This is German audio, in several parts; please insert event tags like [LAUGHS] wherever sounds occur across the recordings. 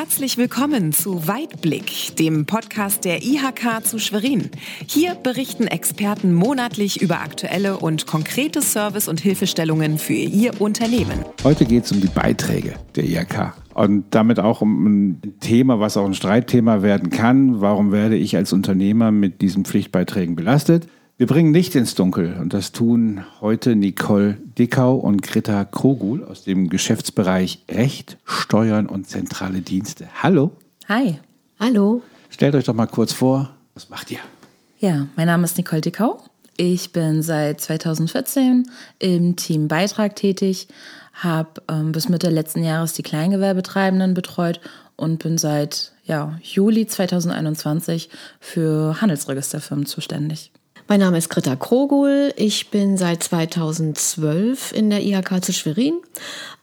Herzlich willkommen zu Weitblick, dem Podcast der IHK zu Schwerin. Hier berichten Experten monatlich über aktuelle und konkrete Service- und Hilfestellungen für ihr Unternehmen. Heute geht es um die Beiträge der IHK und damit auch um ein Thema, was auch ein Streitthema werden kann. Warum werde ich als Unternehmer mit diesen Pflichtbeiträgen belastet? Wir bringen Licht ins Dunkel und das tun heute Nicole Dickau und Greta Krogul aus dem Geschäftsbereich Recht, Steuern und zentrale Dienste. Hallo. Hi. Hallo. Stellt euch doch mal kurz vor, was macht ihr? Ja, mein Name ist Nicole Dickau. Ich bin seit 2014 im Team Beitrag tätig, habe ähm, bis Mitte letzten Jahres die Kleingewerbetreibenden betreut und bin seit ja, Juli 2021 für Handelsregisterfirmen zuständig. Mein Name ist Greta Krogul. Ich bin seit 2012 in der IHK zu Schwerin,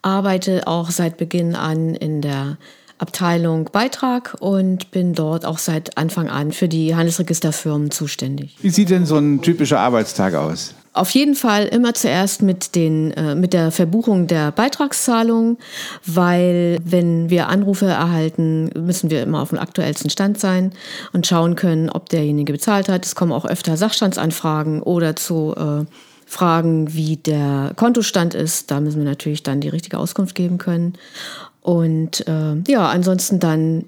arbeite auch seit Beginn an in der Abteilung Beitrag und bin dort auch seit Anfang an für die Handelsregisterfirmen zuständig. Wie sieht denn so ein typischer Arbeitstag aus? Auf jeden Fall immer zuerst mit, den, äh, mit der Verbuchung der Beitragszahlung, weil wenn wir Anrufe erhalten, müssen wir immer auf dem aktuellsten Stand sein und schauen können, ob derjenige bezahlt hat. Es kommen auch öfter Sachstandsanfragen oder zu äh, Fragen, wie der Kontostand ist. Da müssen wir natürlich dann die richtige Auskunft geben können. Und äh, ja, ansonsten dann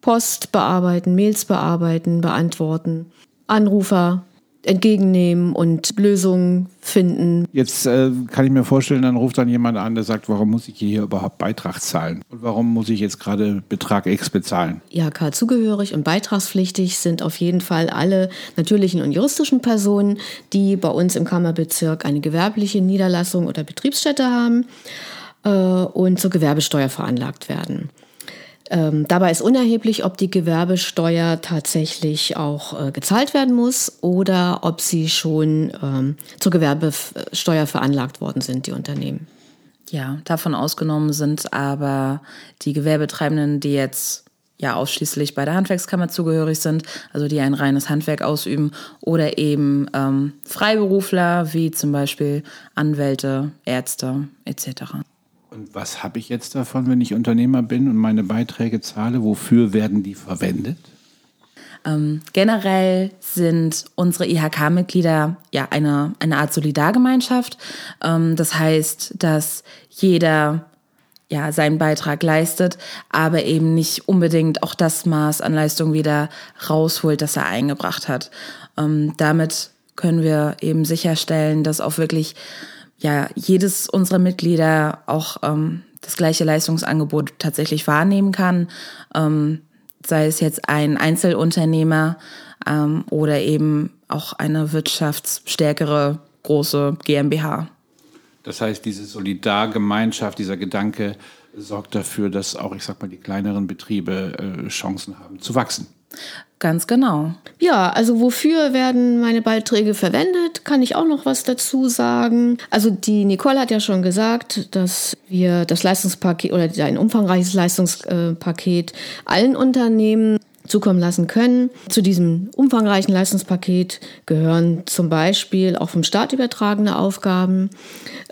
Post bearbeiten, Mails bearbeiten, beantworten, Anrufer entgegennehmen und Lösungen finden. Jetzt äh, kann ich mir vorstellen, dann ruft dann jemand an, der sagt, warum muss ich hier überhaupt Beitrag zahlen? Und warum muss ich jetzt gerade Betrag X bezahlen? IHK zugehörig und beitragspflichtig sind auf jeden Fall alle natürlichen und juristischen Personen, die bei uns im Kammerbezirk eine gewerbliche Niederlassung oder Betriebsstätte haben äh, und zur Gewerbesteuer veranlagt werden. Ähm, dabei ist unerheblich, ob die Gewerbesteuer tatsächlich auch äh, gezahlt werden muss oder ob sie schon ähm, zur Gewerbesteuer veranlagt worden sind, die Unternehmen. Ja, davon ausgenommen sind aber die Gewerbetreibenden, die jetzt ja ausschließlich bei der Handwerkskammer zugehörig sind, also die ein reines Handwerk ausüben, oder eben ähm, Freiberufler wie zum Beispiel Anwälte, Ärzte etc. Und was habe ich jetzt davon, wenn ich Unternehmer bin und meine Beiträge zahle? Wofür werden die verwendet? Ähm, generell sind unsere IHK-Mitglieder ja eine, eine Art Solidargemeinschaft. Ähm, das heißt, dass jeder ja seinen Beitrag leistet, aber eben nicht unbedingt auch das Maß an Leistung wieder rausholt, das er eingebracht hat. Ähm, damit können wir eben sicherstellen, dass auch wirklich ja jedes unserer Mitglieder auch ähm, das gleiche Leistungsangebot tatsächlich wahrnehmen kann, ähm, sei es jetzt ein Einzelunternehmer ähm, oder eben auch eine wirtschaftsstärkere große GmbH. Das heißt, diese Solidargemeinschaft, dieser Gedanke sorgt dafür, dass auch, ich sag mal, die kleineren Betriebe äh, Chancen haben zu wachsen. Ganz genau. Ja, also wofür werden meine Beiträge verwendet? Kann ich auch noch was dazu sagen? Also die Nicole hat ja schon gesagt, dass wir das Leistungspaket oder ein umfangreiches Leistungspaket allen Unternehmen zukommen lassen können. Zu diesem umfangreichen Leistungspaket gehören zum Beispiel auch vom Staat übertragene Aufgaben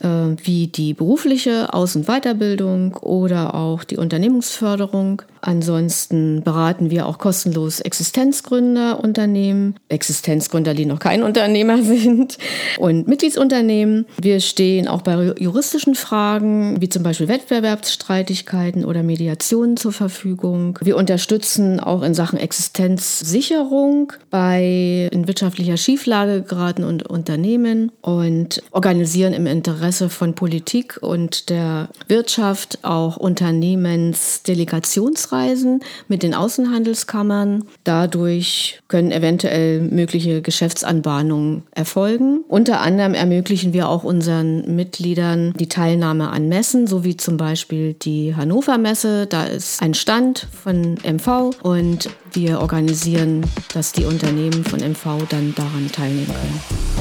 äh, wie die berufliche Aus- und Weiterbildung oder auch die Unternehmensförderung. Ansonsten beraten wir auch kostenlos Existenzgründerunternehmen, Existenzgründer, die noch kein Unternehmer [LAUGHS] sind und Mitgliedsunternehmen. Wir stehen auch bei juristischen Fragen wie zum Beispiel Wettbewerbsstreitigkeiten oder Mediationen zur Verfügung. Wir unterstützen auch in Sachen Existenzsicherung bei in wirtschaftlicher Schieflage geratenen Unternehmen und organisieren im Interesse von Politik und der Wirtschaft auch Unternehmensdelegationsreisen mit den Außenhandelskammern. Dadurch können eventuell mögliche Geschäftsanbahnungen erfolgen. Unter anderem ermöglichen wir auch unseren Mitgliedern die Teilnahme an Messen, so wie zum Beispiel die Hannover Messe. Da ist ein Stand von MV und wir organisieren, dass die Unternehmen von MV dann daran teilnehmen können.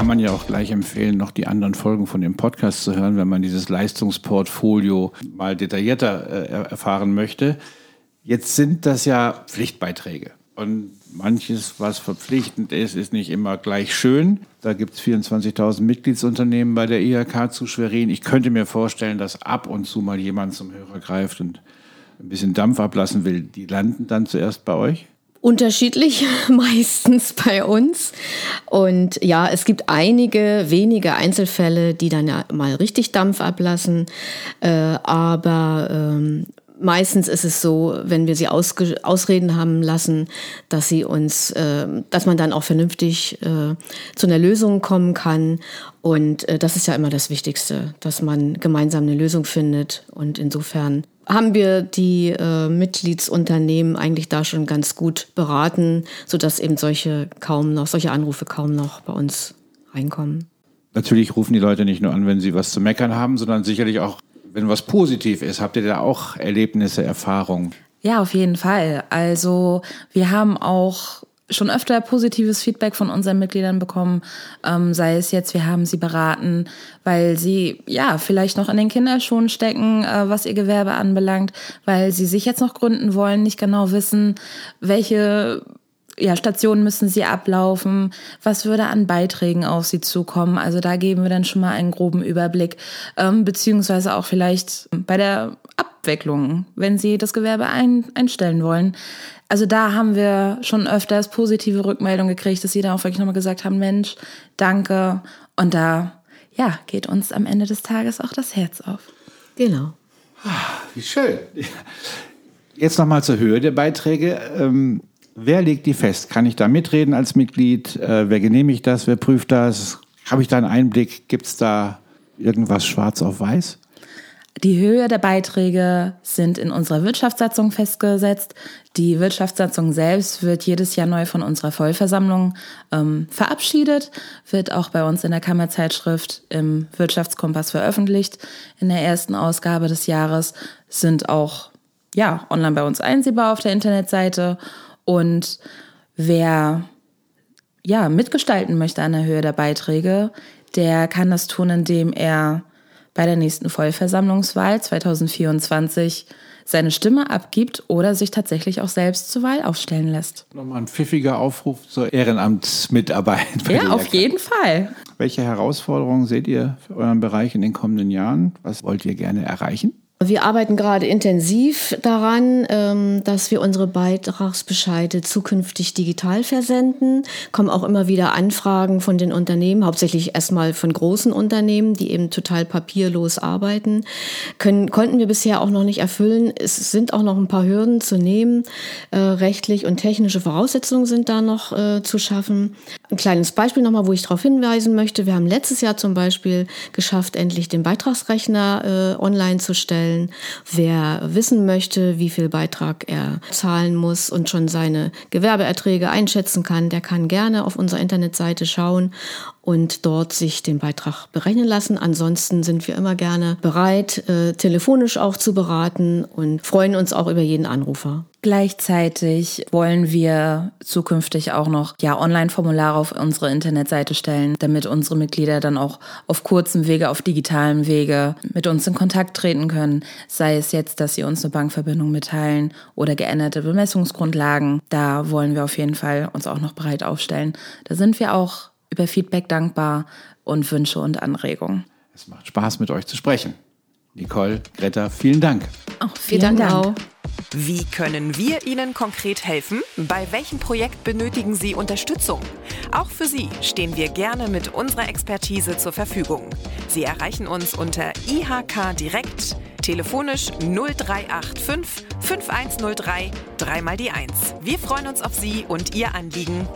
kann man ja auch gleich empfehlen, noch die anderen Folgen von dem Podcast zu hören, wenn man dieses Leistungsportfolio mal detaillierter äh, erfahren möchte. Jetzt sind das ja Pflichtbeiträge. Und manches, was verpflichtend ist, ist nicht immer gleich schön. Da gibt es 24.000 Mitgliedsunternehmen bei der IHK zu Schwerin. Ich könnte mir vorstellen, dass ab und zu mal jemand zum Hörer greift und ein bisschen Dampf ablassen will. Die landen dann zuerst bei euch? Unterschiedlich, [LAUGHS] meistens bei uns. Und ja, es gibt einige wenige Einzelfälle, die dann ja mal richtig Dampf ablassen. Äh, aber ähm, meistens ist es so, wenn wir sie ausreden haben lassen, dass sie uns, äh, dass man dann auch vernünftig äh, zu einer Lösung kommen kann. Und äh, das ist ja immer das Wichtigste, dass man gemeinsam eine Lösung findet. Und insofern haben wir die äh, Mitgliedsunternehmen eigentlich da schon ganz gut beraten, sodass eben solche kaum noch, solche Anrufe kaum noch bei uns reinkommen. Natürlich rufen die Leute nicht nur an, wenn sie was zu meckern haben, sondern sicherlich auch wenn was positiv ist, habt ihr da auch Erlebnisse, Erfahrungen? Ja, auf jeden Fall. Also wir haben auch schon öfter positives Feedback von unseren Mitgliedern bekommen, ähm, sei es jetzt, wir haben sie beraten, weil sie ja vielleicht noch in den Kinderschuhen stecken, äh, was ihr Gewerbe anbelangt, weil sie sich jetzt noch gründen wollen, nicht genau wissen, welche ja, Stationen müssen sie ablaufen? Was würde an Beiträgen auf sie zukommen? Also da geben wir dann schon mal einen groben Überblick, ähm, beziehungsweise auch vielleicht bei der Abwicklung, wenn sie das Gewerbe ein, einstellen wollen. Also da haben wir schon öfters positive Rückmeldungen gekriegt, dass sie da auch wirklich nochmal gesagt haben, Mensch, danke. Und da, ja, geht uns am Ende des Tages auch das Herz auf. Genau. Ah, wie schön. Jetzt nochmal zur Höhe der Beiträge. Ähm Wer legt die fest? Kann ich da mitreden als Mitglied? Äh, wer genehmigt das? Wer prüft das? Habe ich da einen Einblick? Gibt es da irgendwas schwarz auf weiß? Die Höhe der Beiträge sind in unserer Wirtschaftssatzung festgesetzt. Die Wirtschaftssatzung selbst wird jedes Jahr neu von unserer Vollversammlung ähm, verabschiedet, wird auch bei uns in der Kammerzeitschrift im Wirtschaftskompass veröffentlicht. In der ersten Ausgabe des Jahres sind auch ja, online bei uns einsehbar auf der Internetseite und wer ja, mitgestalten möchte an der Höhe der Beiträge, der kann das tun, indem er bei der nächsten Vollversammlungswahl 2024 seine Stimme abgibt oder sich tatsächlich auch selbst zur Wahl aufstellen lässt. Nochmal ein pfiffiger Aufruf zur Ehrenamtsmitarbeit. Ja, auf jeden Fall. Welche Herausforderungen seht ihr für euren Bereich in den kommenden Jahren? Was wollt ihr gerne erreichen? Wir arbeiten gerade intensiv daran, ähm, dass wir unsere Beitragsbescheide zukünftig digital versenden. Kommen auch immer wieder Anfragen von den Unternehmen, hauptsächlich erstmal von großen Unternehmen, die eben total papierlos arbeiten. Können, konnten wir bisher auch noch nicht erfüllen. Es sind auch noch ein paar Hürden zu nehmen. Äh, rechtlich und technische Voraussetzungen sind da noch äh, zu schaffen. Ein kleines Beispiel nochmal, wo ich darauf hinweisen möchte. Wir haben letztes Jahr zum Beispiel geschafft, endlich den Beitragsrechner äh, online zu stellen stellen. Wer wissen möchte, wie viel Beitrag er zahlen muss und schon seine Gewerbeerträge einschätzen kann, der kann gerne auf unserer Internetseite schauen und dort sich den Beitrag berechnen lassen. Ansonsten sind wir immer gerne bereit, äh, telefonisch auch zu beraten und freuen uns auch über jeden Anrufer. Gleichzeitig wollen wir zukünftig auch noch ja, Online-Formulare auf unsere Internetseite stellen, damit unsere Mitglieder dann auch auf kurzem Wege, auf digitalem Wege mit uns in Kontakt treten können. Sei es jetzt, dass sie uns eine Bankverbindung mitteilen oder geänderte Bemessungsgrundlagen. Da wollen wir auf jeden Fall uns auch noch bereit aufstellen. Da sind wir auch über Feedback dankbar und Wünsche und Anregungen. Es macht Spaß, mit euch zu sprechen. Nicole, Greta, vielen Dank. Oh, vielen, vielen Dank. Dank. Wie können wir Ihnen konkret helfen? Bei welchem Projekt benötigen Sie Unterstützung? Auch für Sie stehen wir gerne mit unserer Expertise zur Verfügung. Sie erreichen uns unter IHK Direkt, telefonisch 0385 5103 3 mal die 1. Wir freuen uns auf Sie und Ihr Anliegen.